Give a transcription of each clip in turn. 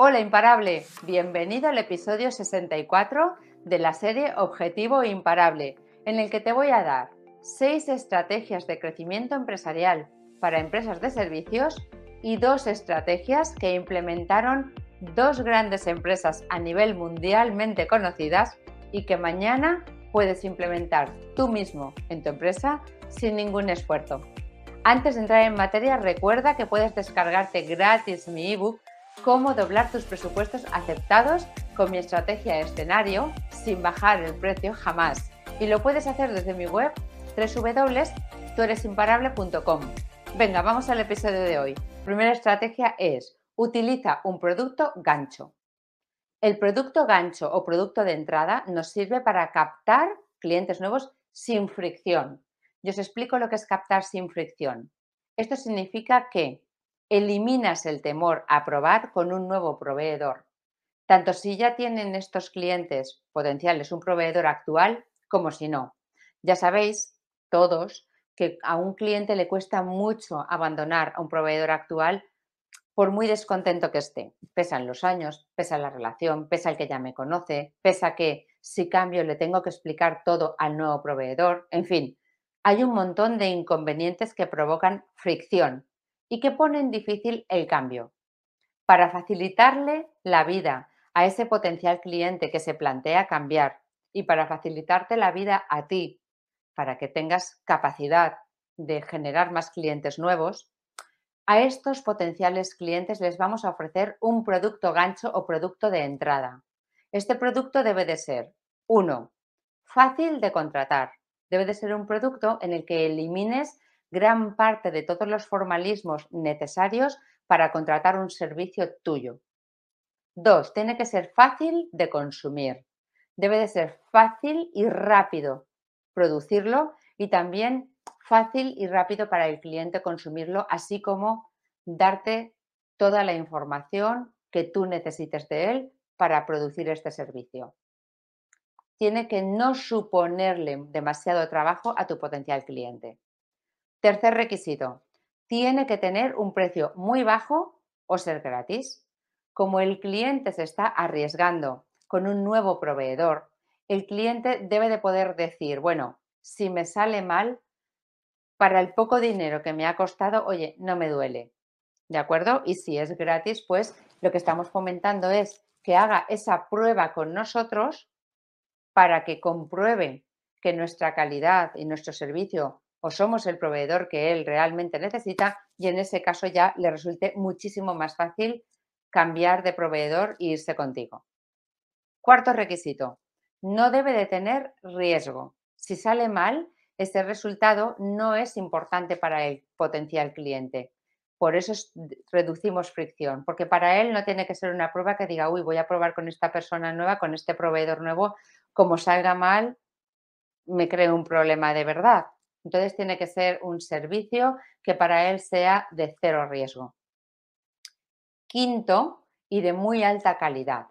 Hola imparable, bienvenido al episodio 64 de la serie Objetivo Imparable, en el que te voy a dar 6 estrategias de crecimiento empresarial para empresas de servicios y dos estrategias que implementaron dos grandes empresas a nivel mundialmente conocidas y que mañana puedes implementar tú mismo en tu empresa sin ningún esfuerzo. Antes de entrar en materia, recuerda que puedes descargarte gratis mi ebook Cómo doblar tus presupuestos aceptados con mi estrategia de escenario sin bajar el precio jamás. Y lo puedes hacer desde mi web www.tueresimparable.com. Venga, vamos al episodio de hoy. Primera estrategia es utiliza un producto gancho. El producto gancho o producto de entrada nos sirve para captar clientes nuevos sin fricción. Yo os explico lo que es captar sin fricción. Esto significa que eliminas el temor a probar con un nuevo proveedor, tanto si ya tienen estos clientes potenciales un proveedor actual como si no. Ya sabéis todos que a un cliente le cuesta mucho abandonar a un proveedor actual por muy descontento que esté. Pesan los años, pesa la relación, pesa el que ya me conoce, pesa que si cambio le tengo que explicar todo al nuevo proveedor, en fin, hay un montón de inconvenientes que provocan fricción y que ponen difícil el cambio. Para facilitarle la vida a ese potencial cliente que se plantea cambiar y para facilitarte la vida a ti, para que tengas capacidad de generar más clientes nuevos, a estos potenciales clientes les vamos a ofrecer un producto gancho o producto de entrada. Este producto debe de ser, uno, fácil de contratar. Debe de ser un producto en el que elimines gran parte de todos los formalismos necesarios para contratar un servicio tuyo. Dos, tiene que ser fácil de consumir. Debe de ser fácil y rápido producirlo y también fácil y rápido para el cliente consumirlo, así como darte toda la información que tú necesites de él para producir este servicio. Tiene que no suponerle demasiado trabajo a tu potencial cliente. Tercer requisito, tiene que tener un precio muy bajo o ser gratis. Como el cliente se está arriesgando con un nuevo proveedor, el cliente debe de poder decir, bueno, si me sale mal, para el poco dinero que me ha costado, oye, no me duele. ¿De acuerdo? Y si es gratis, pues lo que estamos fomentando es que haga esa prueba con nosotros para que compruebe que nuestra calidad y nuestro servicio o somos el proveedor que él realmente necesita y en ese caso ya le resulte muchísimo más fácil cambiar de proveedor e irse contigo. Cuarto requisito, no debe de tener riesgo. Si sale mal, ese resultado no es importante para el potencial cliente. Por eso reducimos fricción, porque para él no tiene que ser una prueba que diga, uy, voy a probar con esta persona nueva, con este proveedor nuevo, como salga mal, me creo un problema de verdad. Entonces tiene que ser un servicio que para él sea de cero riesgo. Quinto, y de muy alta calidad.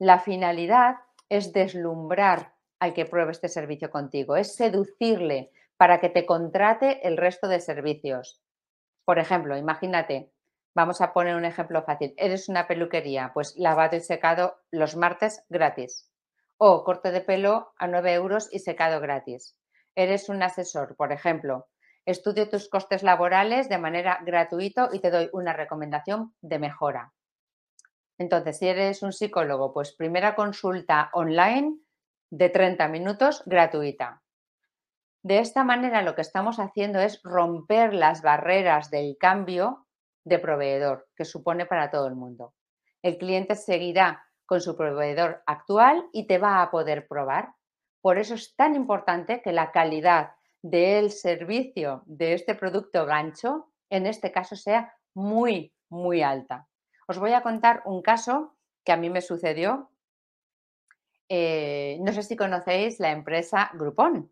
La finalidad es deslumbrar al que pruebe este servicio contigo, es seducirle para que te contrate el resto de servicios. Por ejemplo, imagínate, vamos a poner un ejemplo fácil, eres una peluquería, pues lavado y secado los martes gratis. O corte de pelo a 9 euros y secado gratis eres un asesor, por ejemplo, estudio tus costes laborales de manera gratuita y te doy una recomendación de mejora. Entonces, si eres un psicólogo, pues primera consulta online de 30 minutos gratuita. De esta manera lo que estamos haciendo es romper las barreras del cambio de proveedor que supone para todo el mundo. El cliente seguirá con su proveedor actual y te va a poder probar por eso es tan importante que la calidad del servicio de este producto gancho, en este caso, sea muy, muy alta. Os voy a contar un caso que a mí me sucedió. Eh, no sé si conocéis la empresa Groupon.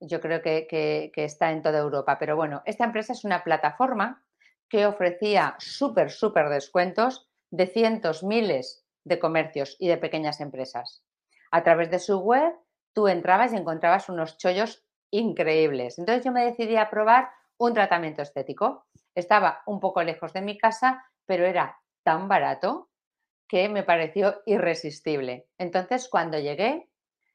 Yo creo que, que está en toda Europa, pero bueno, esta empresa es una plataforma que ofrecía súper, súper descuentos de cientos, miles de comercios y de pequeñas empresas. A través de su web tú entrabas y encontrabas unos chollos increíbles. Entonces yo me decidí a probar un tratamiento estético. Estaba un poco lejos de mi casa, pero era tan barato que me pareció irresistible. Entonces, cuando llegué,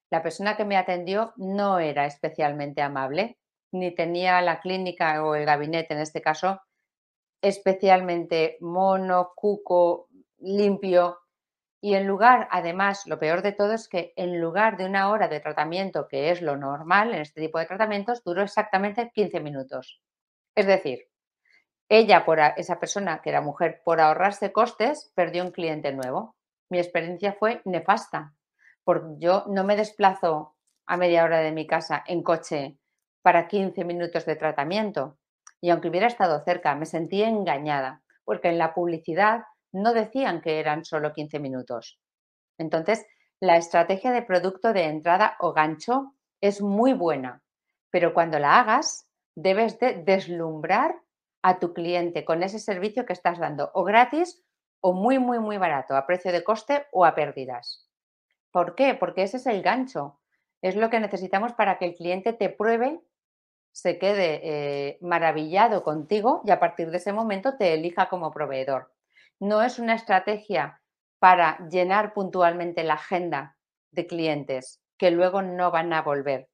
la persona que me atendió no era especialmente amable, ni tenía la clínica o el gabinete, en este caso, especialmente mono, cuco, limpio. Y en lugar, además, lo peor de todo es que en lugar de una hora de tratamiento, que es lo normal en este tipo de tratamientos, duró exactamente 15 minutos. Es decir, ella, por esa persona que era mujer, por ahorrarse costes, perdió un cliente nuevo. Mi experiencia fue nefasta, porque yo no me desplazo a media hora de mi casa en coche para 15 minutos de tratamiento. Y aunque hubiera estado cerca, me sentí engañada, porque en la publicidad no decían que eran solo 15 minutos. Entonces, la estrategia de producto de entrada o gancho es muy buena, pero cuando la hagas, debes de deslumbrar a tu cliente con ese servicio que estás dando, o gratis o muy, muy, muy barato, a precio de coste o a pérdidas. ¿Por qué? Porque ese es el gancho. Es lo que necesitamos para que el cliente te pruebe, se quede eh, maravillado contigo y a partir de ese momento te elija como proveedor. No es una estrategia para llenar puntualmente la agenda de clientes que luego no van a volver.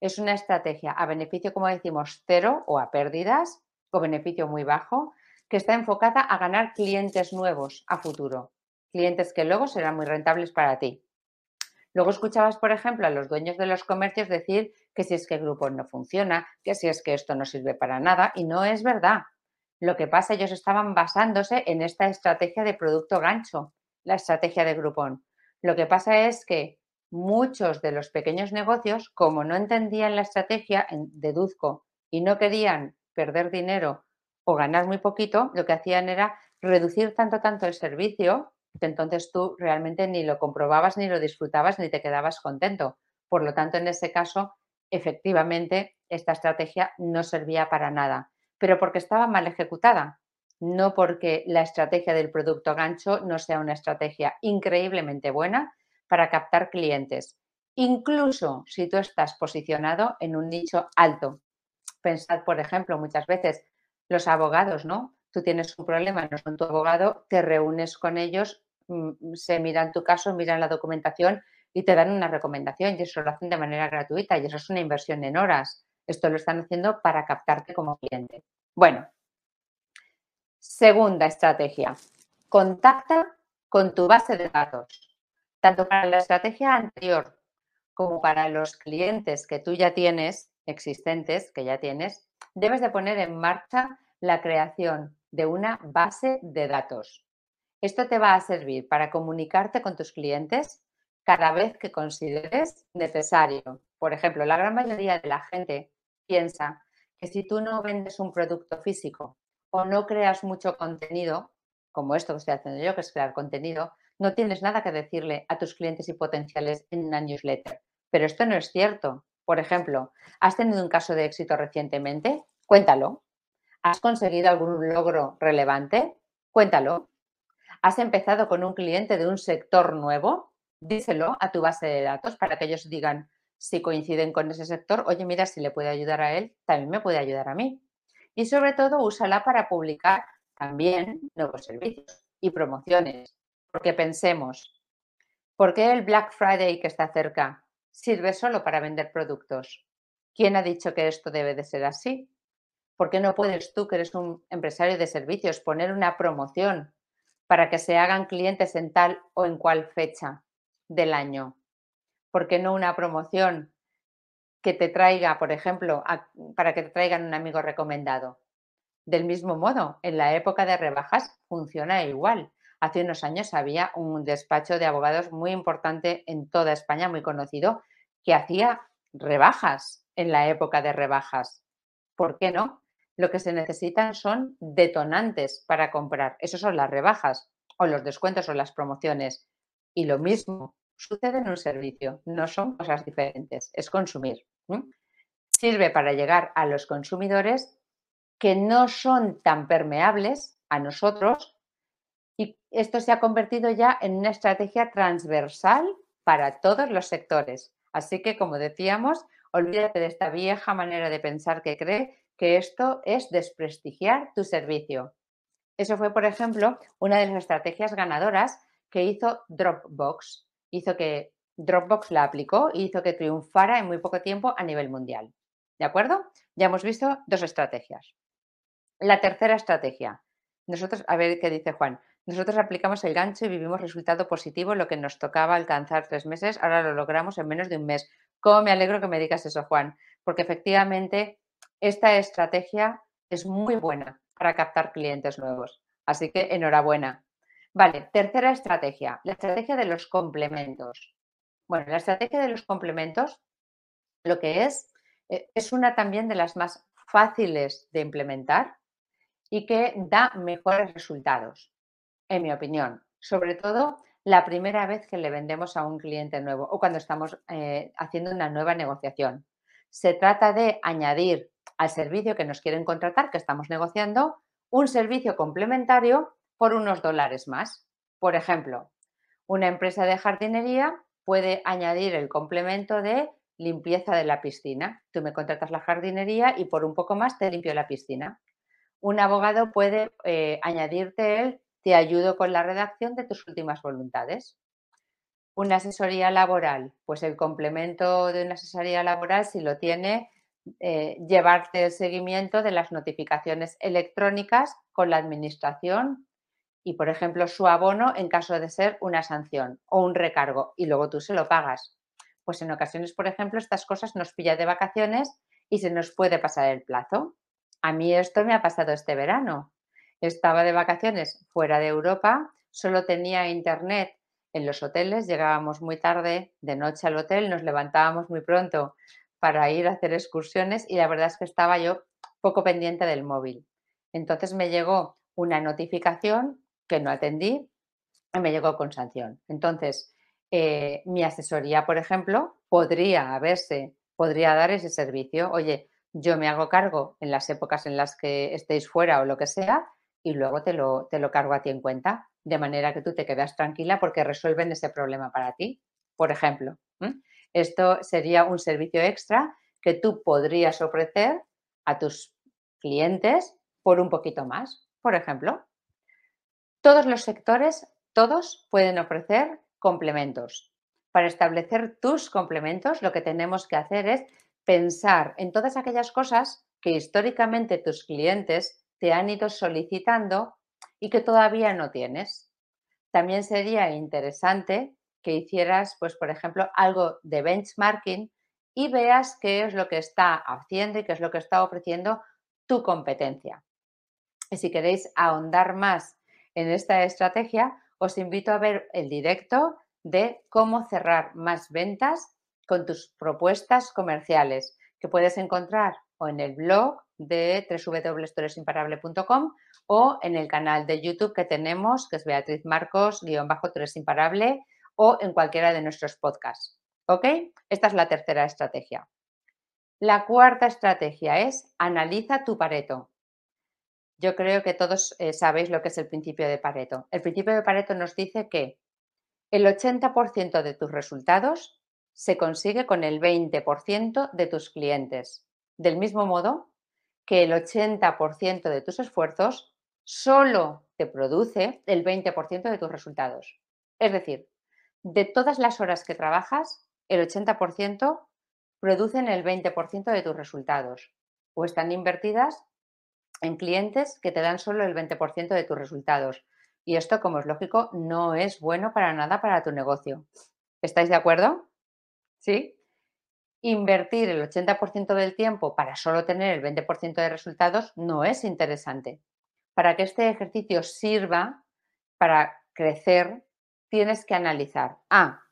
Es una estrategia a beneficio, como decimos, cero o a pérdidas o beneficio muy bajo, que está enfocada a ganar clientes nuevos a futuro, clientes que luego serán muy rentables para ti. Luego escuchabas, por ejemplo, a los dueños de los comercios decir que si es que el grupo no funciona, que si es que esto no sirve para nada, y no es verdad. Lo que pasa, ellos estaban basándose en esta estrategia de producto gancho, la estrategia de Groupon. Lo que pasa es que muchos de los pequeños negocios, como no entendían la estrategia, deduzco, y no querían perder dinero o ganar muy poquito, lo que hacían era reducir tanto, tanto el servicio que entonces tú realmente ni lo comprobabas, ni lo disfrutabas, ni te quedabas contento. Por lo tanto, en ese caso, efectivamente, esta estrategia no servía para nada, pero porque estaba mal ejecutada, no porque la estrategia del producto gancho no sea una estrategia increíblemente buena para captar clientes, incluso si tú estás posicionado en un nicho alto, Pensad, por ejemplo, muchas veces los abogados, ¿no? Tú tienes un problema, no son tu abogado, te reúnes con ellos, mm, se miran tu caso, miran la documentación y te dan una recomendación y eso lo hacen de manera gratuita y eso es una inversión en horas. Esto lo están haciendo para captarte como cliente. Bueno, segunda estrategia. Contacta con tu base de datos. Tanto para la estrategia anterior como para los clientes que tú ya tienes, existentes que ya tienes, debes de poner en marcha la creación de una base de datos. Esto te va a servir para comunicarte con tus clientes cada vez que consideres necesario. Por ejemplo, la gran mayoría de la gente piensa que si tú no vendes un producto físico o no creas mucho contenido, como esto que estoy haciendo yo, que es crear contenido, no tienes nada que decirle a tus clientes y potenciales en una newsletter. Pero esto no es cierto. Por ejemplo, ¿has tenido un caso de éxito recientemente? Cuéntalo. ¿Has conseguido algún logro relevante? Cuéntalo. ¿Has empezado con un cliente de un sector nuevo? Díselo a tu base de datos para que ellos digan si coinciden con ese sector, oye, mira, si le puede ayudar a él, también me puede ayudar a mí. Y sobre todo, úsala para publicar también nuevos servicios y promociones. Porque pensemos, ¿por qué el Black Friday que está cerca sirve solo para vender productos. ¿Quién ha dicho que esto debe de ser así? ¿Por qué no puedes tú, que eres un empresario de servicios, poner una promoción para que se hagan clientes en tal o en cual fecha del año? ¿Por qué no una promoción que te traiga, por ejemplo, para que te traigan un amigo recomendado? Del mismo modo, en la época de rebajas funciona igual. Hace unos años había un despacho de abogados muy importante en toda España, muy conocido, que hacía rebajas en la época de rebajas. ¿Por qué no? Lo que se necesitan son detonantes para comprar. Esos son las rebajas o los descuentos o las promociones. Y lo mismo sucede en un servicio. No son cosas diferentes, es consumir. Sirve para llegar a los consumidores que no son tan permeables a nosotros y esto se ha convertido ya en una estrategia transversal para todos los sectores. Así que, como decíamos, olvídate de esta vieja manera de pensar que cree que esto es desprestigiar tu servicio. Eso fue, por ejemplo, una de las estrategias ganadoras que hizo Dropbox. Hizo que Dropbox la aplicó y hizo que triunfara en muy poco tiempo a nivel mundial. ¿De acuerdo? Ya hemos visto dos estrategias. La tercera estrategia. Nosotros, a ver qué dice Juan. Nosotros aplicamos el gancho y vivimos resultado positivo, lo que nos tocaba alcanzar tres meses, ahora lo logramos en menos de un mes. ¿Cómo me alegro que me digas eso, Juan? Porque efectivamente esta estrategia es muy buena para captar clientes nuevos. Así que enhorabuena. Vale, tercera estrategia, la estrategia de los complementos. Bueno, la estrategia de los complementos lo que es, eh, es una también de las más fáciles de implementar y que da mejores resultados en mi opinión. Sobre todo la primera vez que le vendemos a un cliente nuevo o cuando estamos eh, haciendo una nueva negociación. Se trata de añadir al servicio que nos quieren contratar, que estamos negociando, un servicio complementario por unos dólares más. Por ejemplo, una empresa de jardinería puede añadir el complemento de limpieza de la piscina. Tú me contratas la jardinería y por un poco más te limpio la piscina. Un abogado puede eh, añadirte el te ayudo con la redacción de tus últimas voluntades. Una asesoría laboral, pues el complemento de una asesoría laboral, si lo tiene, eh, llevarte el seguimiento de las notificaciones electrónicas con la administración y, por ejemplo, su abono en caso de ser una sanción o un recargo y luego tú se lo pagas. Pues en ocasiones, por ejemplo, estas cosas nos pilla de vacaciones y se nos puede pasar el plazo. A mí esto me ha pasado este verano. Estaba de vacaciones fuera de Europa, solo tenía internet en los hoteles, llegábamos muy tarde de noche al hotel, nos levantábamos muy pronto para ir a hacer excursiones y la verdad es que estaba yo poco pendiente del móvil. Entonces me llegó una notificación que no atendí y me llegó con sanción. Entonces, eh, mi asesoría, por ejemplo, podría haberse, podría dar ese servicio. Oye, yo me hago cargo en las épocas en las que estéis fuera o lo que sea y luego te lo, te lo cargo a ti en cuenta, de manera que tú te quedas tranquila porque resuelven ese problema para ti. Por ejemplo, esto sería un servicio extra que tú podrías ofrecer a tus clientes por un poquito más. Por ejemplo, todos los sectores, todos pueden ofrecer complementos. Para establecer tus complementos, lo que tenemos que hacer es pensar en todas aquellas cosas que históricamente tus clientes te han ido solicitando y que todavía no tienes. También sería interesante que hicieras, pues, por ejemplo, algo de benchmarking y veas qué es lo que está haciendo y qué es lo que está ofreciendo tu competencia. Y si queréis ahondar más en esta estrategia, os invito a ver el directo de cómo cerrar más ventas con tus propuestas comerciales, que puedes encontrar o en el blog de www.toresimparable.com o en el canal de YouTube que tenemos, que es Beatriz Marcos, guion bajo o en cualquiera de nuestros podcasts. ¿Ok? Esta es la tercera estrategia. La cuarta estrategia es analiza tu Pareto. Yo creo que todos eh, sabéis lo que es el principio de Pareto. El principio de Pareto nos dice que el 80% de tus resultados se consigue con el 20% de tus clientes. Del mismo modo, que el 80% de tus esfuerzos solo te produce el 20% de tus resultados. Es decir, de todas las horas que trabajas, el 80% producen el 20% de tus resultados o están invertidas en clientes que te dan solo el 20% de tus resultados. Y esto, como es lógico, no es bueno para nada para tu negocio. ¿Estáis de acuerdo? ¿Sí? Invertir el 80% del tiempo para solo tener el 20% de resultados no es interesante. Para que este ejercicio sirva para crecer, tienes que analizar A,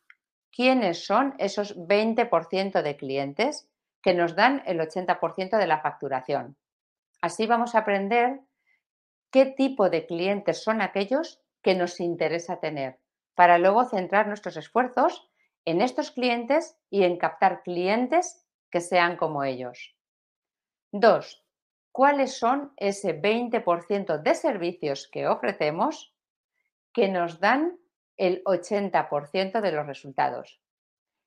quiénes son esos 20% de clientes que nos dan el 80% de la facturación. Así vamos a aprender qué tipo de clientes son aquellos que nos interesa tener, para luego centrar nuestros esfuerzos en estos clientes y en captar clientes que sean como ellos. Dos, ¿cuáles son ese 20% de servicios que ofrecemos que nos dan el 80% de los resultados?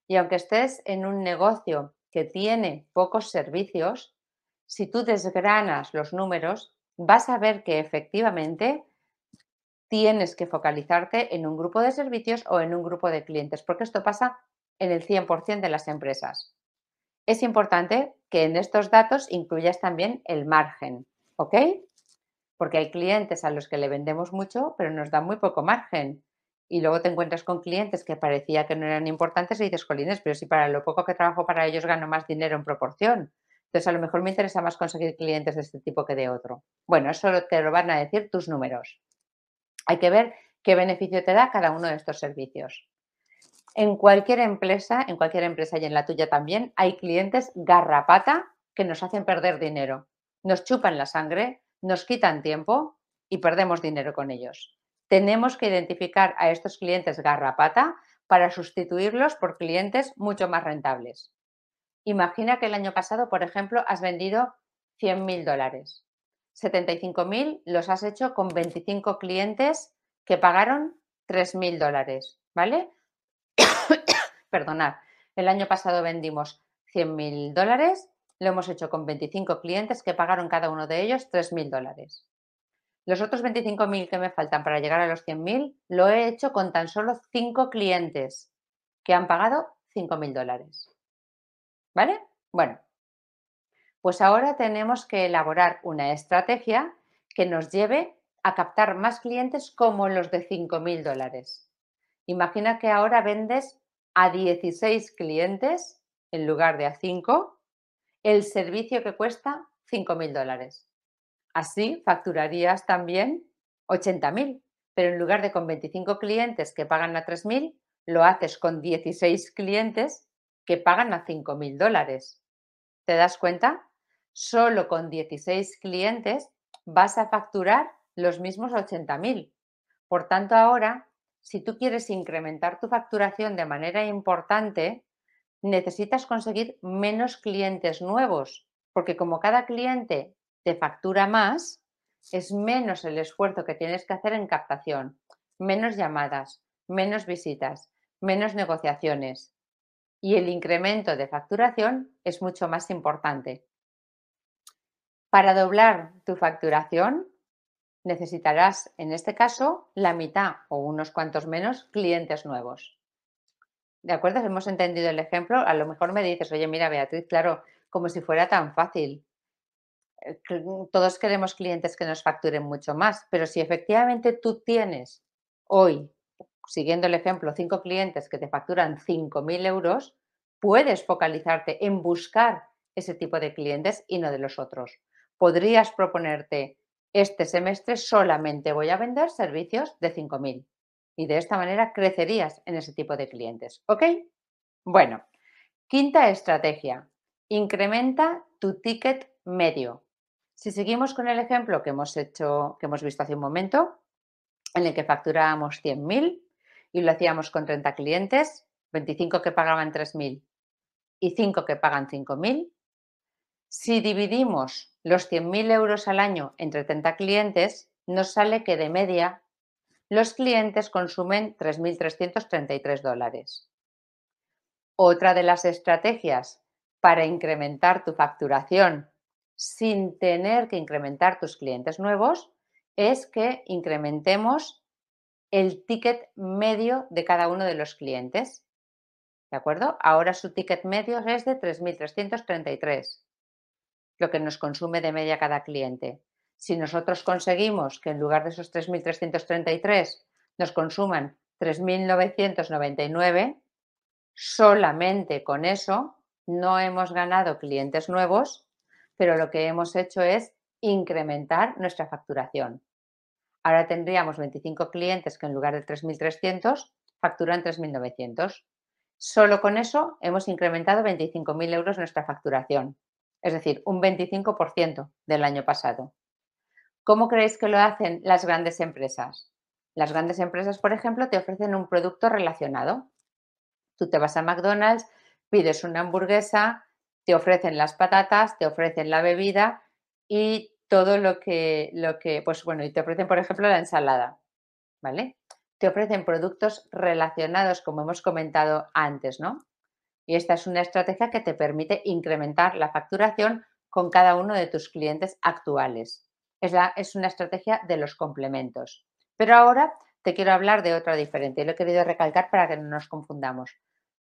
Y aunque estés en un negocio que tiene pocos servicios, si tú desgranas los números, vas a ver que efectivamente tienes que focalizarte en un grupo de servicios o en un grupo de clientes, porque esto pasa en el 100% de las empresas. Es importante que en estos datos incluyas también el margen, ¿ok? Porque hay clientes a los que le vendemos mucho, pero nos dan muy poco margen. Y luego te encuentras con clientes que parecía que no eran importantes y dices, colines, pero si para lo poco que trabajo para ellos gano más dinero en proporción. Entonces, a lo mejor me interesa más conseguir clientes de este tipo que de otro. Bueno, eso te lo van a decir tus números. Hay que ver qué beneficio te da cada uno de estos servicios. En cualquier empresa, en cualquier empresa y en la tuya también, hay clientes garrapata que nos hacen perder dinero. Nos chupan la sangre, nos quitan tiempo y perdemos dinero con ellos. Tenemos que identificar a estos clientes garrapata para sustituirlos por clientes mucho más rentables. Imagina que el año pasado, por ejemplo, has vendido 100.000 dólares. 75.000 los has hecho con 25 clientes que pagaron 3.000 dólares, ¿vale? Perdonad, el año pasado vendimos 100.000 dólares, lo hemos hecho con 25 clientes que pagaron cada uno de ellos 3.000 dólares. Los otros 25.000 que me faltan para llegar a los 100.000 lo he hecho con tan solo 5 clientes que han pagado 5.000 dólares. ¿Vale? Bueno, pues ahora tenemos que elaborar una estrategia que nos lleve a captar más clientes como los de 5.000 dólares. Imagina que ahora vendes a 16 clientes en lugar de a 5 el servicio que cuesta 5.000 dólares. Así facturarías también 80.000, pero en lugar de con 25 clientes que pagan a 3.000, lo haces con 16 clientes que pagan a 5.000 dólares. ¿Te das cuenta? solo con 16 clientes vas a facturar los mismos 80.000. Por tanto, ahora, si tú quieres incrementar tu facturación de manera importante, necesitas conseguir menos clientes nuevos, porque como cada cliente te factura más, es menos el esfuerzo que tienes que hacer en captación, menos llamadas, menos visitas, menos negociaciones. Y el incremento de facturación es mucho más importante. Para doblar tu facturación necesitarás, en este caso, la mitad o unos cuantos menos clientes nuevos. ¿De acuerdo? Hemos entendido el ejemplo. A lo mejor me dices, oye, mira, Beatriz, claro, como si fuera tan fácil. Eh, todos queremos clientes que nos facturen mucho más, pero si efectivamente tú tienes hoy, siguiendo el ejemplo, cinco clientes que te facturan 5.000 euros, puedes focalizarte en buscar ese tipo de clientes y no de los otros podrías proponerte, este semestre solamente voy a vender servicios de 5.000 y de esta manera crecerías en ese tipo de clientes. ¿Ok? Bueno, quinta estrategia, incrementa tu ticket medio. Si seguimos con el ejemplo que hemos hecho, que hemos visto hace un momento, en el que facturábamos 100.000 y lo hacíamos con 30 clientes, 25 que pagaban 3.000 y 5 que pagan 5.000, si dividimos los 100.000 euros al año entre 30 clientes, nos sale que de media los clientes consumen 3.333 dólares. Otra de las estrategias para incrementar tu facturación sin tener que incrementar tus clientes nuevos es que incrementemos el ticket medio de cada uno de los clientes. ¿De acuerdo? Ahora su ticket medio es de 3.333 lo que nos consume de media cada cliente. Si nosotros conseguimos que en lugar de esos 3.333 nos consuman 3.999, solamente con eso no hemos ganado clientes nuevos, pero lo que hemos hecho es incrementar nuestra facturación. Ahora tendríamos 25 clientes que en lugar de 3.300 facturan 3.900. Solo con eso hemos incrementado 25.000 euros nuestra facturación es decir, un 25% del año pasado. ¿Cómo creéis que lo hacen las grandes empresas? Las grandes empresas, por ejemplo, te ofrecen un producto relacionado. Tú te vas a McDonald's, pides una hamburguesa, te ofrecen las patatas, te ofrecen la bebida y todo lo que, lo que, pues bueno, y te ofrecen, por ejemplo, la ensalada, ¿vale? Te ofrecen productos relacionados, como hemos comentado antes, ¿no? Y esta es una estrategia que te permite incrementar la facturación con cada uno de tus clientes actuales. Es, es una estrategia de los complementos. Pero ahora te quiero hablar de otra diferente y lo he querido recalcar para que no nos confundamos.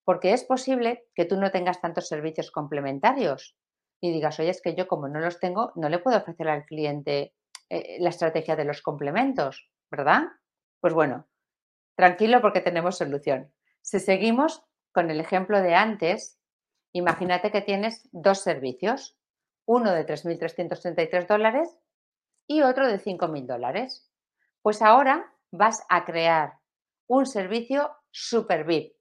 Porque es posible que tú no tengas tantos servicios complementarios y digas, oye, es que yo como no los tengo, no le puedo ofrecer al cliente eh, la estrategia de los complementos, ¿verdad? Pues bueno, tranquilo porque tenemos solución. Si seguimos con el ejemplo de antes, imagínate que tienes dos servicios, uno de 3.333 dólares y otro de 5.000 dólares. Pues ahora vas a crear un servicio super VIP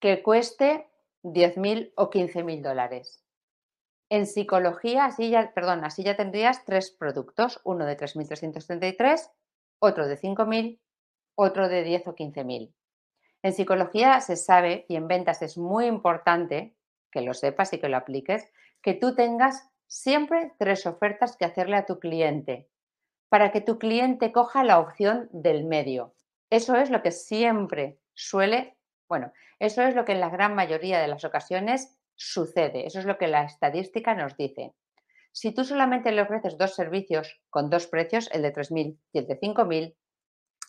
que cueste 10.000 o 15.000 dólares. En psicología, así ya, perdón, así ya tendrías tres productos, uno de 3.333, otro de 5.000, otro de 10 o 15.000. En psicología se sabe y en ventas es muy importante que lo sepas y que lo apliques, que tú tengas siempre tres ofertas que hacerle a tu cliente para que tu cliente coja la opción del medio. Eso es lo que siempre suele, bueno, eso es lo que en la gran mayoría de las ocasiones sucede. Eso es lo que la estadística nos dice. Si tú solamente le ofreces dos servicios con dos precios, el de 3.000 y el de 5.000,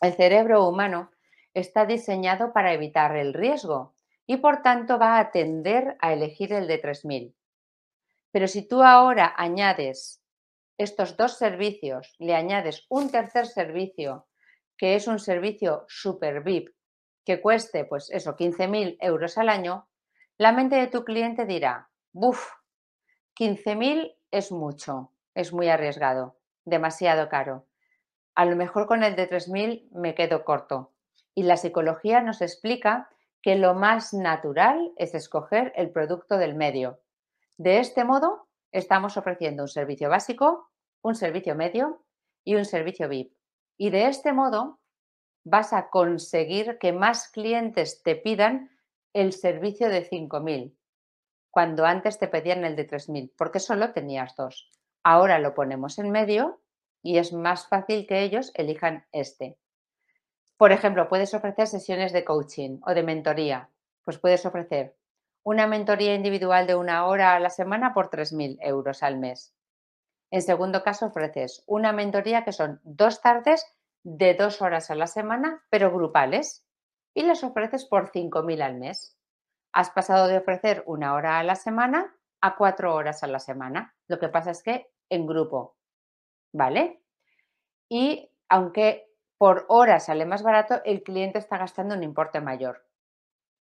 el cerebro humano está diseñado para evitar el riesgo y por tanto va a tender a elegir el de 3.000. Pero si tú ahora añades estos dos servicios, le añades un tercer servicio, que es un servicio super VIP, que cueste, pues eso, 15.000 euros al año, la mente de tu cliente dirá, buf, 15.000 es mucho, es muy arriesgado, demasiado caro. A lo mejor con el de 3.000 me quedo corto. Y la psicología nos explica que lo más natural es escoger el producto del medio. De este modo, estamos ofreciendo un servicio básico, un servicio medio y un servicio VIP. Y de este modo vas a conseguir que más clientes te pidan el servicio de 5.000, cuando antes te pedían el de 3.000, porque solo tenías dos. Ahora lo ponemos en medio y es más fácil que ellos elijan este. Por ejemplo, puedes ofrecer sesiones de coaching o de mentoría. Pues puedes ofrecer una mentoría individual de una hora a la semana por 3.000 euros al mes. En segundo caso, ofreces una mentoría que son dos tardes de dos horas a la semana, pero grupales, y las ofreces por 5.000 al mes. Has pasado de ofrecer una hora a la semana a cuatro horas a la semana. Lo que pasa es que en grupo, ¿vale? Y aunque por hora sale más barato, el cliente está gastando un importe mayor.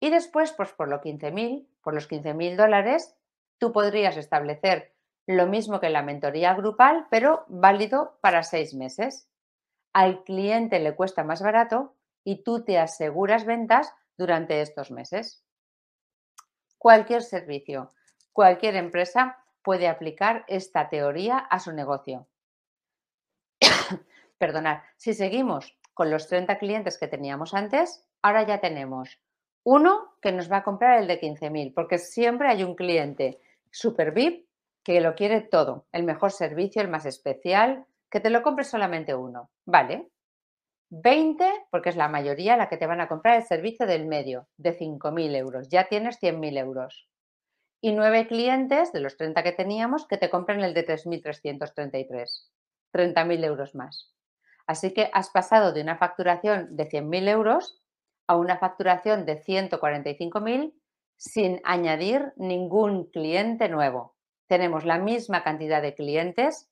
Y después, pues por los 15.000, por los 15.000 dólares, tú podrías establecer lo mismo que la mentoría grupal, pero válido para seis meses. Al cliente le cuesta más barato y tú te aseguras ventas durante estos meses. Cualquier servicio, cualquier empresa puede aplicar esta teoría a su negocio. Perdonad, si seguimos con los 30 clientes que teníamos antes, ahora ya tenemos uno que nos va a comprar el de 15.000, porque siempre hay un cliente super VIP que lo quiere todo, el mejor servicio, el más especial, que te lo compre solamente uno, ¿vale? 20, porque es la mayoría la que te van a comprar el servicio del medio, de 5.000 euros, ya tienes 100.000 euros. Y 9 clientes de los 30 que teníamos que te compren el de 3.333, 30.000 euros más. Así que has pasado de una facturación de 100.000 euros a una facturación de 145.000 sin añadir ningún cliente nuevo. Tenemos la misma cantidad de clientes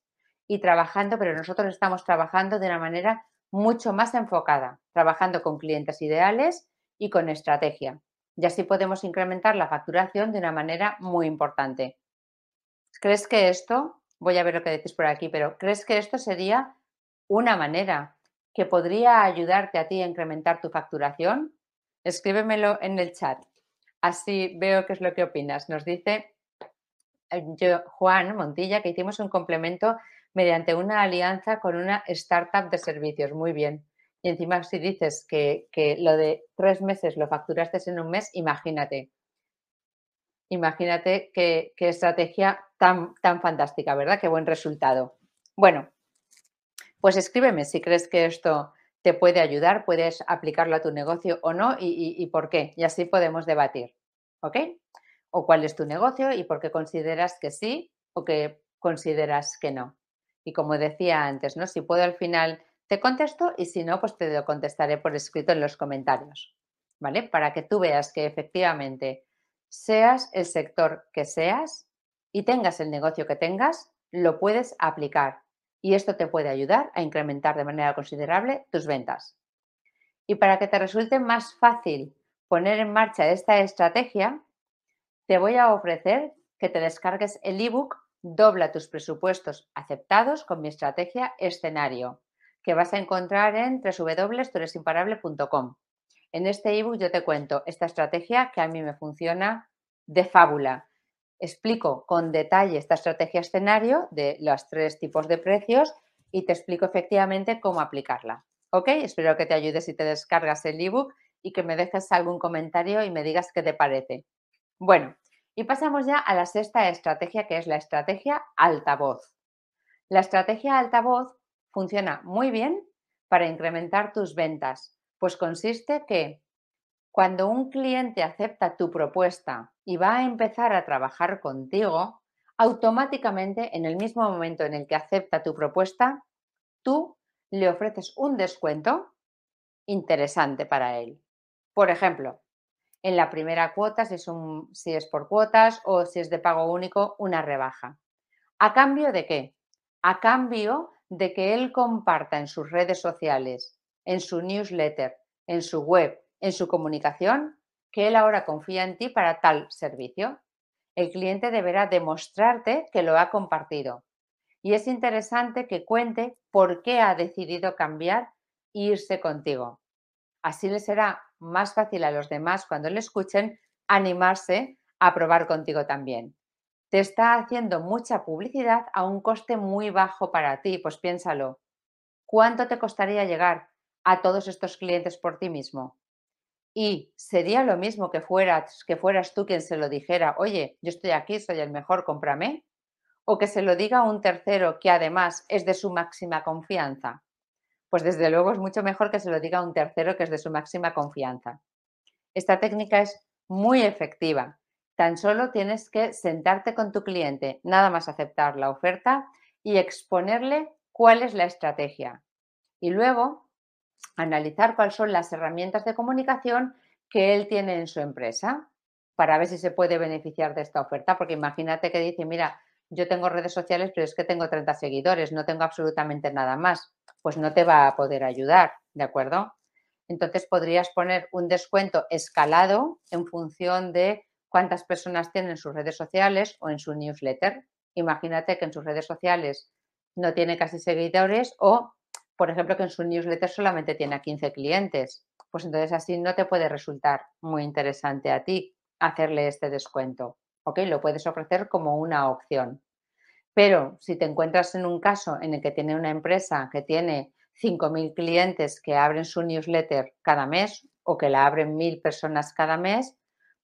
y trabajando, pero nosotros estamos trabajando de una manera mucho más enfocada, trabajando con clientes ideales y con estrategia. Y así podemos incrementar la facturación de una manera muy importante. ¿Crees que esto, voy a ver lo que decís por aquí, pero ¿crees que esto sería una manera que podría ayudarte a ti a incrementar tu facturación? Escríbemelo en el chat. Así veo qué es lo que opinas. Nos dice eh, Juan Montilla que hicimos un complemento mediante una alianza con una startup de servicios. Muy bien. Y encima si dices que, lo de tres meses lo facturaste en un mes, imagínate. Imagínate qué, qué estrategia tan, tan fantástica, ¿verdad? Qué buen resultado. Bueno, pues escríbeme si crees que esto te puede ayudar, puedes aplicarlo a tu negocio o no y, por qué. Y así podemos debatir. ¿Ok? O cuál es tu negocio y por qué consideras que sí o que consideras que no. Y como decía antes, ¿no? Si puedo al final te contesto y si no, pues te lo contestaré por escrito en los comentarios, ¿vale? Para que tú veas que efectivamente, seas el sector que seas y tengas el negocio que tengas, lo puedes aplicar y esto te puede ayudar a incrementar de manera considerable tus ventas. Y para que te resulte más fácil poner en marcha esta estrategia, te voy a ofrecer que te descargues el ebook Dobla tus presupuestos aceptados con mi estrategia escenario, que vas a encontrar en www.turesimparable.com. En este ebook yo te cuento esta estrategia que a mí me funciona de fábula. Explico con detalle esta estrategia escenario de los tres tipos de precios y te explico efectivamente cómo aplicarla. ¿Ok? Espero que te ayude si te descargas el ebook y que me dejes algún comentario y me digas qué te parece. Bueno, y pasamos ya a la sexta estrategia, que es la estrategia altavoz. La estrategia altavoz funciona muy bien para incrementar tus ventas, pues consiste que cuando un cliente acepta tu propuesta y va a empezar a trabajar contigo, automáticamente en el mismo momento en el que acepta tu propuesta, tú le ofreces un descuento interesante para él. Por ejemplo, en la primera cuota, si es, si es por cuotas o si es de pago único, una rebaja. ¿A cambio de qué? A cambio de que él comparta en sus redes sociales, en su newsletter, en su web, en su comunicación, que él ahora confía en ti para tal servicio. El cliente deberá demostrarte que lo ha compartido. Y es interesante que cuente por qué ha decidido cambiar e irse contigo. Así le será más fácil a los demás cuando le escuchen animarse a probar contigo también. Te está haciendo mucha publicidad a un coste muy bajo para ti, pues piénsalo. ¿Cuánto te costaría llegar a todos estos clientes por ti mismo? Y sería lo mismo que fueras, que fueras tú quien se lo dijera, oye, yo estoy aquí, soy el mejor, cómprame. O que se lo diga a un tercero que además es de su máxima confianza pues desde luego es mucho mejor que se lo diga a un tercero que es de su máxima confianza. Esta técnica es muy efectiva. Tan solo tienes que sentarte con tu cliente, nada más aceptar la oferta y exponerle cuál es la estrategia. Y luego analizar cuáles son las herramientas de comunicación que él tiene en su empresa para ver si se puede beneficiar de esta oferta. Porque imagínate que dice, mira, yo tengo redes sociales, pero es que tengo 30 seguidores, no tengo absolutamente nada más pues no te va a poder ayudar, ¿de acuerdo? Entonces podrías poner un descuento escalado en función de cuántas personas tienen en sus redes sociales o en su newsletter. Imagínate que en sus redes sociales no tiene casi seguidores o, por ejemplo, que en su newsletter solamente tiene a 15 clientes. Pues entonces así no te puede resultar muy interesante a ti hacerle este descuento. ¿Ok? Lo puedes ofrecer como una opción. Pero si te encuentras en un caso en el que tiene una empresa que tiene 5.000 clientes que abren su newsletter cada mes o que la abren 1.000 personas cada mes,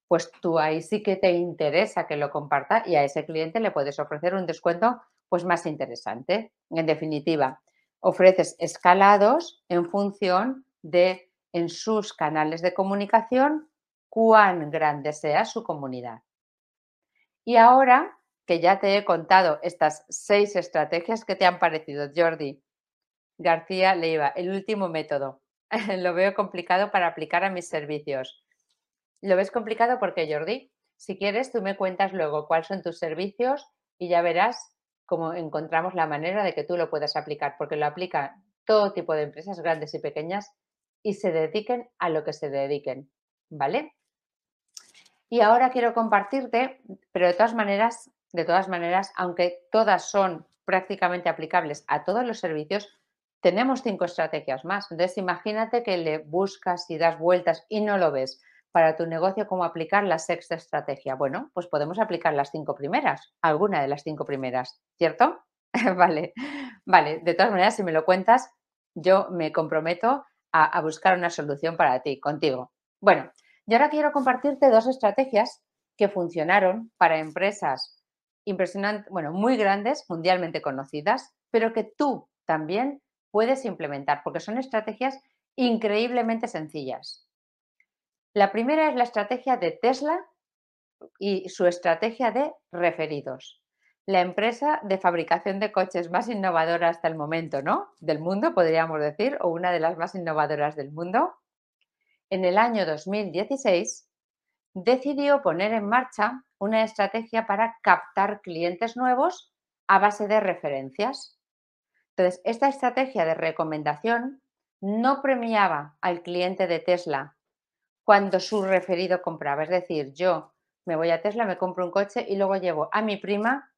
pues tú ahí sí que te interesa que lo comparta y a ese cliente le puedes ofrecer un descuento pues más interesante. En definitiva, ofreces escalados en función de en sus canales de comunicación cuán grande sea su comunidad. Y ahora que ya te he contado estas seis estrategias que te han parecido, Jordi. García Leiva, el último método. Lo veo complicado para aplicar a mis servicios. ¿Lo ves complicado porque, Jordi? Si quieres, tú me cuentas luego cuáles son tus servicios y ya verás cómo encontramos la manera de que tú lo puedas aplicar, porque lo aplica todo tipo de empresas, grandes y pequeñas, y se dediquen a lo que se dediquen. ¿Vale? Y ahora quiero compartirte, pero de todas maneras, de todas maneras, aunque todas son prácticamente aplicables a todos los servicios, tenemos cinco estrategias más. Entonces, imagínate que le buscas y das vueltas y no lo ves para tu negocio cómo aplicar la sexta estrategia. Bueno, pues podemos aplicar las cinco primeras, alguna de las cinco primeras, ¿cierto? vale, vale. De todas maneras, si me lo cuentas, yo me comprometo a, a buscar una solución para ti, contigo. Bueno, y ahora quiero compartirte dos estrategias que funcionaron para empresas impresionantes, bueno, muy grandes, mundialmente conocidas, pero que tú también puedes implementar porque son estrategias increíblemente sencillas. La primera es la estrategia de Tesla y su estrategia de referidos. la empresa de fabricación de coches más innovadora hasta el momento, ¿no? Del mundo, podríamos decir, o una de las más innovadoras del mundo, en el año 2016 decidió poner en marcha una estrategia para captar clientes nuevos a base de referencias. Entonces, esta estrategia de recomendación no premiaba al cliente de Tesla cuando su referido compraba. Es decir, yo me voy a Tesla, me compro un coche y luego llevo a mi prima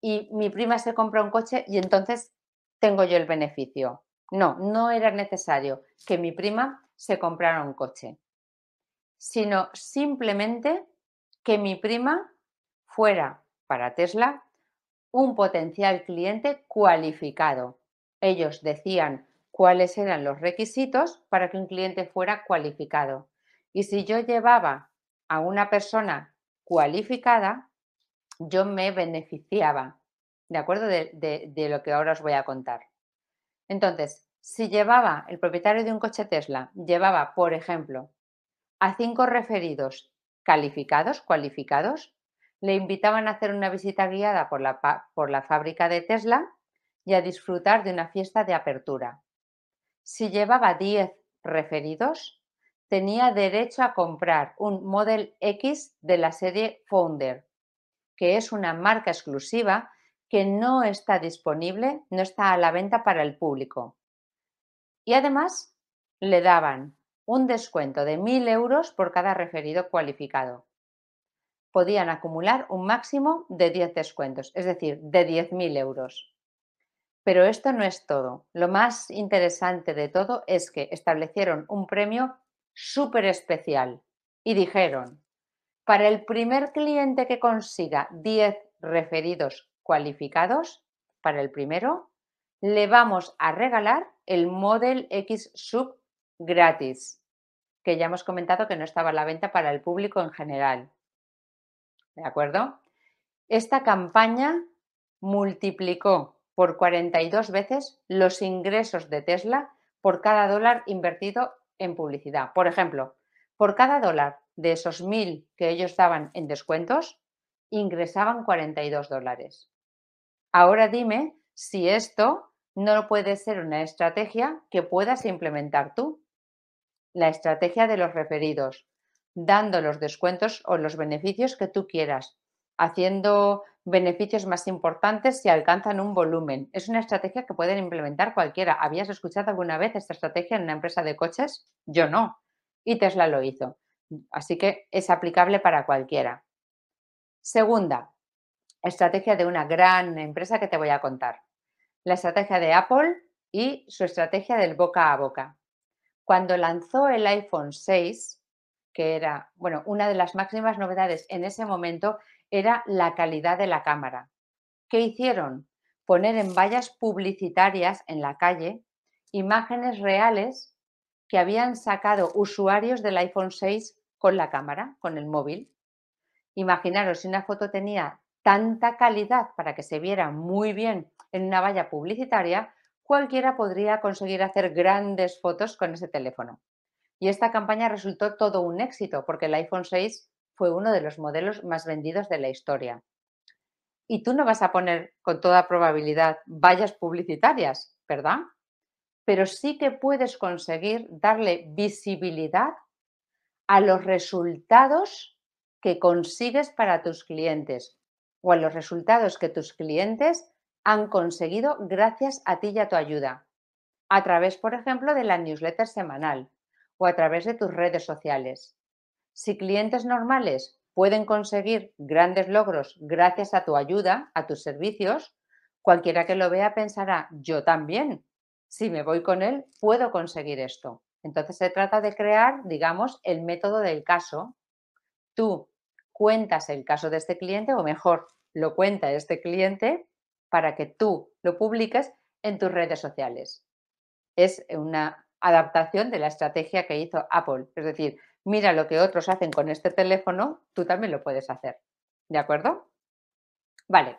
y mi prima se compra un coche y entonces tengo yo el beneficio. No, no era necesario que mi prima se comprara un coche, sino simplemente que mi prima fuera para Tesla un potencial cliente cualificado. Ellos decían cuáles eran los requisitos para que un cliente fuera cualificado. Y si yo llevaba a una persona cualificada, yo me beneficiaba, ¿de acuerdo? De, lo que ahora os voy a contar. Entonces, si llevaba, el propietario de un coche Tesla, llevaba, por ejemplo, a cinco referidos calificados, cualificados, le invitaban a hacer una visita guiada por la, fábrica de Tesla y a disfrutar de una fiesta de apertura. Si llevaba 10 referidos, tenía derecho a comprar un Model X de la serie Founder, que es una marca exclusiva que no está disponible, no está a la venta para el público. Y además le daban un descuento de 1.000 euros por cada referido cualificado. Podían acumular un máximo de 10 descuentos, es decir, de 10.000 euros. Pero esto no es todo. Lo más interesante de todo es que establecieron un premio súper especial y dijeron, para el primer cliente que consiga 10 referidos cualificados, para el primero, le vamos a regalar el Model X Sub gratis, que ya hemos comentado que no estaba a la venta para el público en general. ¿De acuerdo? Esta campaña multiplicó por 42 veces los ingresos de Tesla por cada dólar invertido en publicidad. Por ejemplo, por cada dólar de esos mil que ellos daban en descuentos, ingresaban 42 dólares. Ahora dime si esto no puede ser una estrategia que puedas implementar tú. La estrategia de los referidos, dando los descuentos o los beneficios que tú quieras, haciendo beneficios más importantes si alcanzan un volumen. Es una estrategia que pueden implementar cualquiera. ¿Habías escuchado alguna vez esta estrategia en una empresa de coches? Yo no. Y Tesla lo hizo. Así que es aplicable para cualquiera. Segunda, estrategia de una gran empresa que te voy a contar. La estrategia de Apple y su estrategia del boca a boca. Cuando lanzó el iPhone 6, que era, bueno, una de las máximas novedades en ese momento era la calidad de la cámara. ¿Qué hicieron? Poner en vallas publicitarias en la calle imágenes reales que habían sacado usuarios del iPhone 6 con la cámara, con el móvil. Imaginaros si una foto tenía tanta calidad para que se viera muy bien en una valla publicitaria, cualquiera podría conseguir hacer grandes fotos con ese teléfono. Y esta campaña resultó todo un éxito porque el iPhone 6 fue uno de los modelos más vendidos de la historia. Y tú no vas a poner con toda probabilidad vallas publicitarias, ¿verdad? Pero sí que puedes conseguir darle visibilidad a los resultados que consigues para tus clientes o a los resultados que tus clientes han conseguido gracias a ti y a tu ayuda. A través, por ejemplo, de la newsletter semanal o a través de tus redes sociales. Si clientes normales pueden conseguir grandes logros gracias a tu ayuda, a tus servicios, cualquiera que lo vea pensará, yo también. Si me voy con él, puedo conseguir esto. Entonces se trata de crear, digamos, el método del caso. Tú cuentas el caso de este cliente, o mejor, lo cuenta este cliente para que tú lo publiques en tus redes sociales. Es una adaptación de la estrategia que hizo Apple. Es decir, mira lo que otros hacen con este teléfono, tú también lo puedes hacer. ¿De acuerdo? Vale.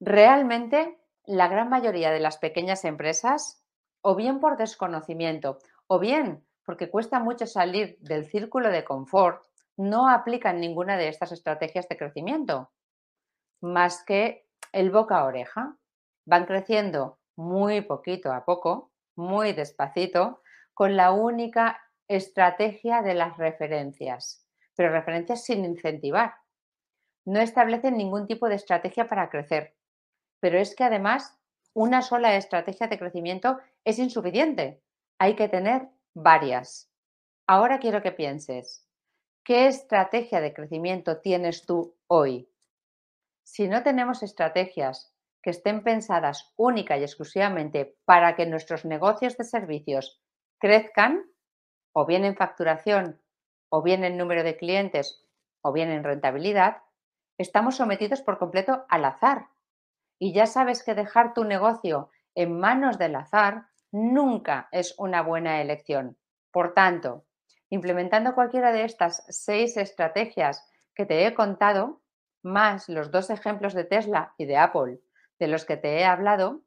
Realmente, la gran mayoría de las pequeñas empresas, o bien por desconocimiento, o bien porque cuesta mucho salir del círculo de confort, no aplican ninguna de estas estrategias de crecimiento. más que el boca a oreja. Van creciendo muy poquito a poco, muy despacito, con la única estrategia de las referencias, pero referencias sin incentivar. No establecen ningún tipo de estrategia para crecer, pero es que además una sola estrategia de crecimiento es insuficiente. Hay que tener varias. Ahora quiero que pienses, ¿qué estrategia de crecimiento tienes tú hoy? Si no tenemos estrategias que estén pensadas única y exclusivamente para que nuestros negocios de servicios crezcan, o bien en facturación, o bien en número de clientes, o bien en rentabilidad, estamos sometidos por completo al azar. Y ya sabes que dejar tu negocio en manos del azar nunca es una buena elección. Por tanto, implementando cualquiera de estas seis estrategias que te he contado, más los dos ejemplos de Tesla y de Apple de los que te he hablado,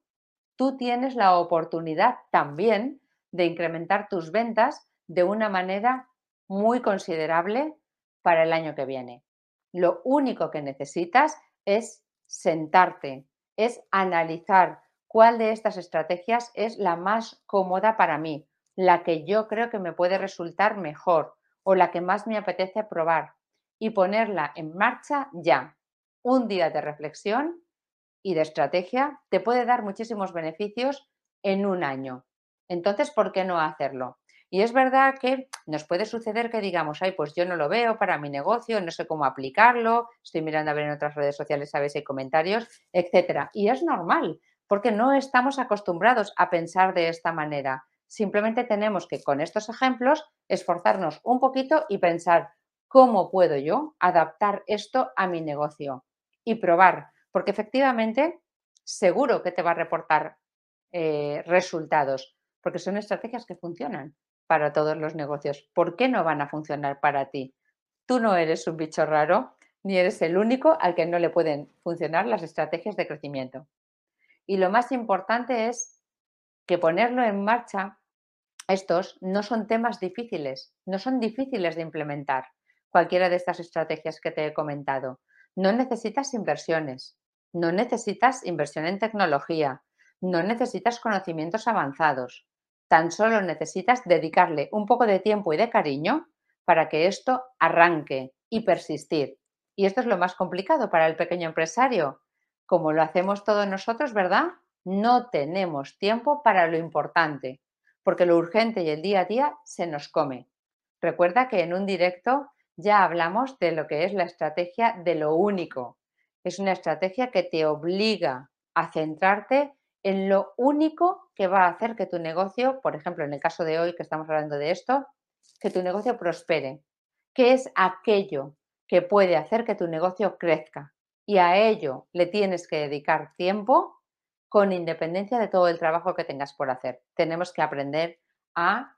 tú tienes la oportunidad también de incrementar tus ventas de una manera muy considerable para el año que viene. Lo único que necesitas es sentarte, es analizar cuál de estas estrategias es la más cómoda para mí, la que yo creo que me puede resultar mejor o la que más me apetece probar y ponerla en marcha ya. Un día de reflexión y de estrategia te puede dar muchísimos beneficios en un año. Entonces, ¿por qué no hacerlo? Y es verdad que nos puede suceder que digamos, ay, pues yo no lo veo para mi negocio, no sé cómo aplicarlo, estoy mirando a ver en otras redes sociales a ver si hay comentarios, etcétera. Y es normal, porque no estamos acostumbrados a pensar de esta manera. Simplemente tenemos que con estos ejemplos esforzarnos un poquito y pensar cómo puedo yo adaptar esto a mi negocio y probar, porque efectivamente seguro que te va a reportar eh, resultados, porque son estrategias que funcionan para todos los negocios. ¿Por qué no van a funcionar para ti? Tú no eres un bicho raro, ni eres el único al que no le pueden funcionar las estrategias de crecimiento. Y lo más importante es que ponerlo en marcha, estos no son temas difíciles, no son difíciles de implementar cualquiera de estas estrategias que te he comentado. No necesitas inversiones, no necesitas inversión en tecnología, no necesitas conocimientos avanzados. Tan solo necesitas dedicarle un poco de tiempo y de cariño para que esto arranque y persistir. Y esto es lo más complicado para el pequeño empresario. Como lo hacemos todos nosotros, ¿verdad? No tenemos tiempo para lo importante, porque lo urgente y el día a día se nos come. Recuerda que en un directo ya hablamos de lo que es la estrategia de lo único. Es una estrategia que te obliga a centrarte en lo único que va a hacer que tu negocio, por ejemplo, en el caso de hoy que estamos hablando de esto, que tu negocio prospere. ¿Qué es aquello que puede hacer que tu negocio crezca? Y a ello le tienes que dedicar tiempo con independencia de todo el trabajo que tengas por hacer. Tenemos que aprender a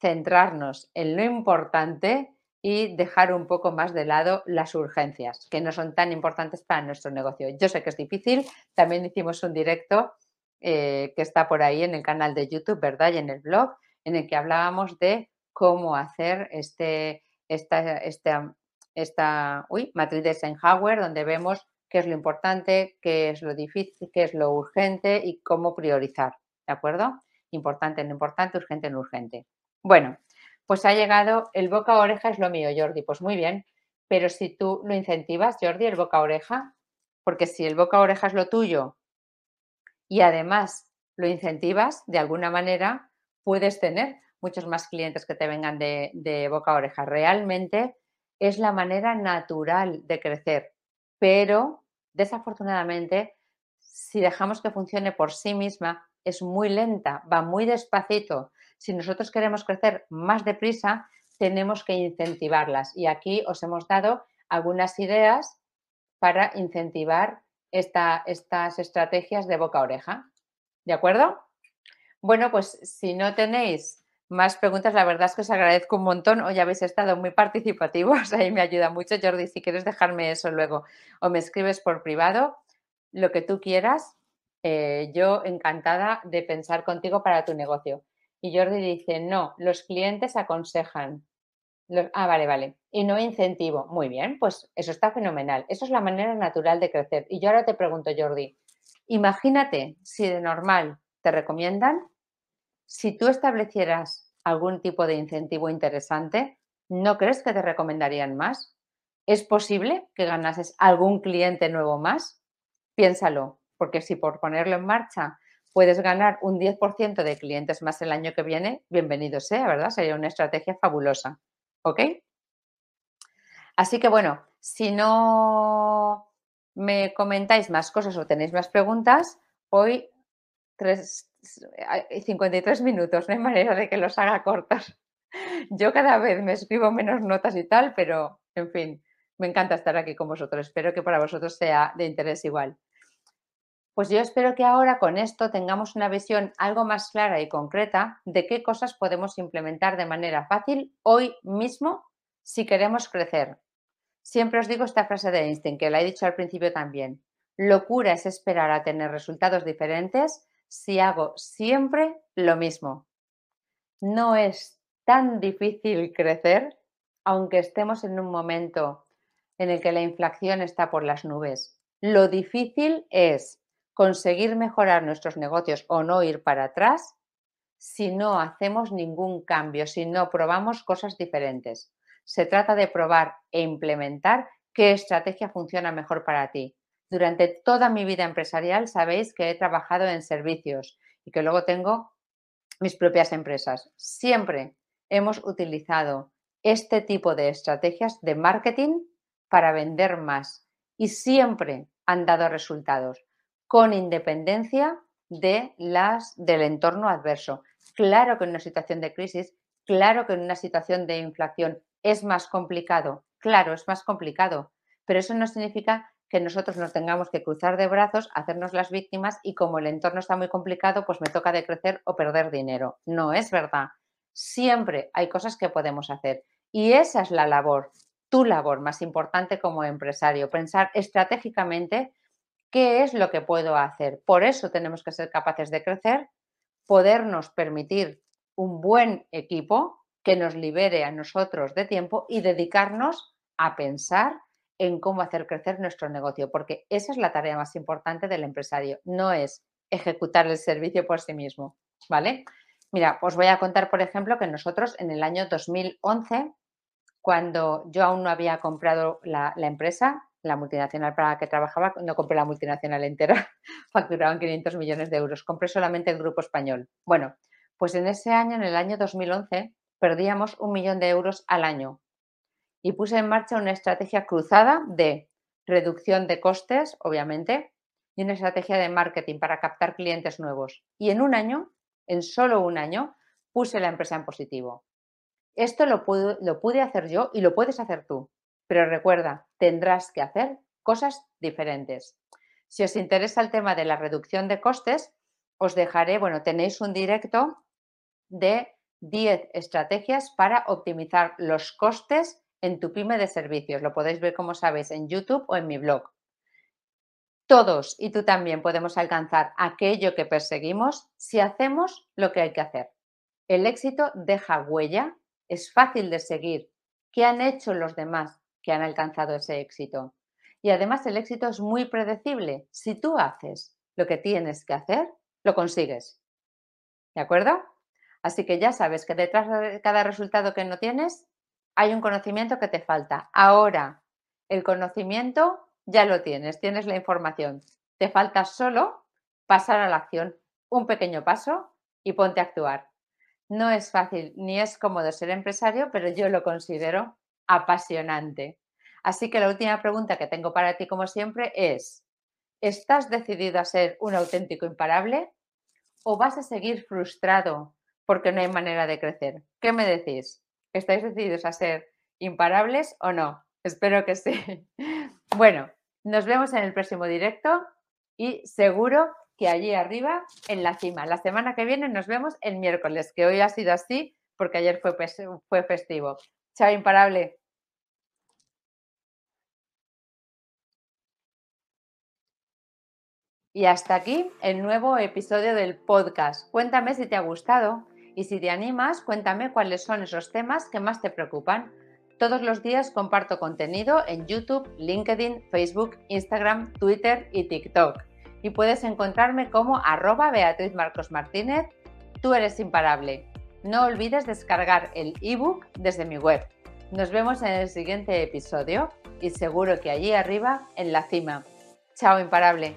centrarnos en lo importante y dejar un poco más de lado las urgencias, que no son tan importantes para nuestro negocio. Yo sé que es difícil, también hicimos un directo eh, que está por ahí en el canal de YouTube, ¿verdad? Y en el blog, en el que hablábamos de cómo hacer este, esta, esta, esta uy, matriz de Eisenhower, donde vemos qué es lo importante, qué es lo difícil, qué es lo urgente y cómo priorizar, ¿de acuerdo? Importante en importante, urgente en urgente. Bueno, pues ha llegado, el boca a oreja es lo mío, Jordi. Pues muy bien, pero si tú lo incentivas, Jordi, el boca a oreja, porque si el boca a oreja es lo tuyo y además lo incentivas de alguna manera, puedes tener muchos más clientes que te vengan de, boca a oreja. Realmente es la manera natural de crecer, pero desafortunadamente, si dejamos que funcione por sí misma, es muy lenta, va muy despacito si nosotros queremos crecer más deprisa, tenemos que incentivarlas. Y aquí os hemos dado algunas ideas para incentivar estas estrategias de boca a oreja. ¿De acuerdo? Bueno, pues si no tenéis más preguntas, la verdad es que os agradezco un montón. Hoy habéis estado muy participativos, ahí me ayuda mucho. Jordi, si quieres dejarme eso luego o me escribes por privado, lo que tú quieras, eh, yo encantada de pensar contigo para tu negocio. Y Jordi dice, no, los clientes aconsejan. ah, vale, vale. Y no incentivo. Muy bien, pues eso está fenomenal. Eso es la manera natural de crecer. Y yo ahora te pregunto, Jordi, imagínate si de normal te recomiendan, si tú establecieras algún tipo de incentivo interesante, ¿no crees que te recomendarían más? ¿Es posible que ganases algún cliente nuevo más? Piénsalo, porque si por ponerlo en marcha puedes ganar un 10% de clientes más el año que viene, bienvenido sea, ¿verdad? Sería una estrategia fabulosa. ¿Ok? Así que bueno, si no me comentáis más cosas o tenéis más preguntas, hoy 53 minutos, no hay manera de que los haga cortos. Yo cada vez me escribo menos notas y tal, pero en fin, me encanta estar aquí con vosotros. Espero que para vosotros sea de interés igual. Pues yo espero que ahora con esto tengamos una visión algo más clara y concreta de qué cosas podemos implementar de manera fácil hoy mismo si queremos crecer. Siempre os digo esta frase de Einstein, que la he dicho al principio también. Locura es esperar a tener resultados diferentes si hago siempre lo mismo. No es tan difícil crecer, aunque estemos en un momento en el que la inflación está por las nubes. Lo difícil es conseguir mejorar nuestros negocios o no ir para atrás si no hacemos ningún cambio, si no probamos cosas diferentes. Se trata de probar e implementar qué estrategia funciona mejor para ti. Durante toda mi vida empresarial sabéis que he trabajado en servicios y que luego tengo mis propias empresas. Siempre hemos utilizado este tipo de estrategias de marketing para vender más y siempre han dado resultados con independencia de las, del entorno adverso. Claro que en una situación de crisis, claro que en una situación de inflación es más complicado, claro, es más complicado, pero eso no significa que nosotros nos tengamos que cruzar de brazos, hacernos las víctimas y como el entorno está muy complicado, pues me toca de crecer o perder dinero. No es verdad. Siempre hay cosas que podemos hacer y esa es la labor, tu labor más importante como empresario, pensar estratégicamente ¿Qué es lo que puedo hacer? Por eso tenemos que ser capaces de crecer, podernos permitir un buen equipo que nos libere a nosotros de tiempo y dedicarnos a pensar en cómo hacer crecer nuestro negocio, porque esa es la tarea más importante del empresario, no es ejecutar el servicio por sí mismo, ¿vale? Mira, os voy a contar, por ejemplo, que nosotros en el año 2011, cuando yo aún no había comprado la, la empresa, la multinacional para la que trabajaba, no compré la multinacional entera, facturaban 500 millones de euros, compré solamente el grupo español. Bueno, pues en ese año, en el año 2011, perdíamos un millón de euros al año y puse en marcha una estrategia cruzada de reducción de costes, obviamente, y una estrategia de marketing para captar clientes nuevos. Y en un año, en solo un año, puse la empresa en positivo. Esto lo lo pude hacer yo y lo puedes hacer tú. Pero recuerda, tendrás que hacer cosas diferentes. Si os interesa el tema de la reducción de costes, os dejaré, bueno, tenéis un directo de 10 estrategias para optimizar los costes en tu pyme de servicios. Lo podéis ver, como sabéis, en YouTube o en mi blog. Todos y tú también podemos alcanzar aquello que perseguimos si hacemos lo que hay que hacer. El éxito deja huella, es fácil de seguir. ¿Qué han hecho los demás? Que han alcanzado ese éxito. Y además el éxito es muy predecible. Si tú haces lo que tienes que hacer, lo consigues. ¿De acuerdo? Así que ya sabes que detrás de cada resultado que no tienes, hay un conocimiento que te falta. Ahora, el conocimiento ya lo tienes, tienes la información. Te falta solo pasar a la acción, un pequeño paso y ponte a actuar. No es fácil ni es cómodo ser empresario, pero yo lo considero apasionante. Así que la última pregunta que tengo para ti, como siempre, es, ¿estás decidido a ser un auténtico imparable o vas a seguir frustrado porque no hay manera de crecer? ¿Qué me decís? ¿Estáis decididos a ser imparables o no? Espero que sí. Bueno, nos vemos en el próximo directo y seguro que allí arriba, en la cima. La semana que viene nos vemos el miércoles, que hoy ha sido así porque ayer fue, fue festivo. Chao, imparable. Y hasta aquí el nuevo episodio del podcast. Cuéntame si te ha gustado Y si te animas, cuéntame cuáles son esos temas que más te preocupan. Todos los días comparto contenido en YouTube, LinkedIn, Facebook, Instagram, Twitter y TikTok. Y puedes encontrarme como arroba Beatriz Marcos Martínez. Tú eres imparable. No olvides descargar el ebook desde mi web. Nos vemos en el siguiente episodio y seguro que allí arriba, en la cima. Chao imparable.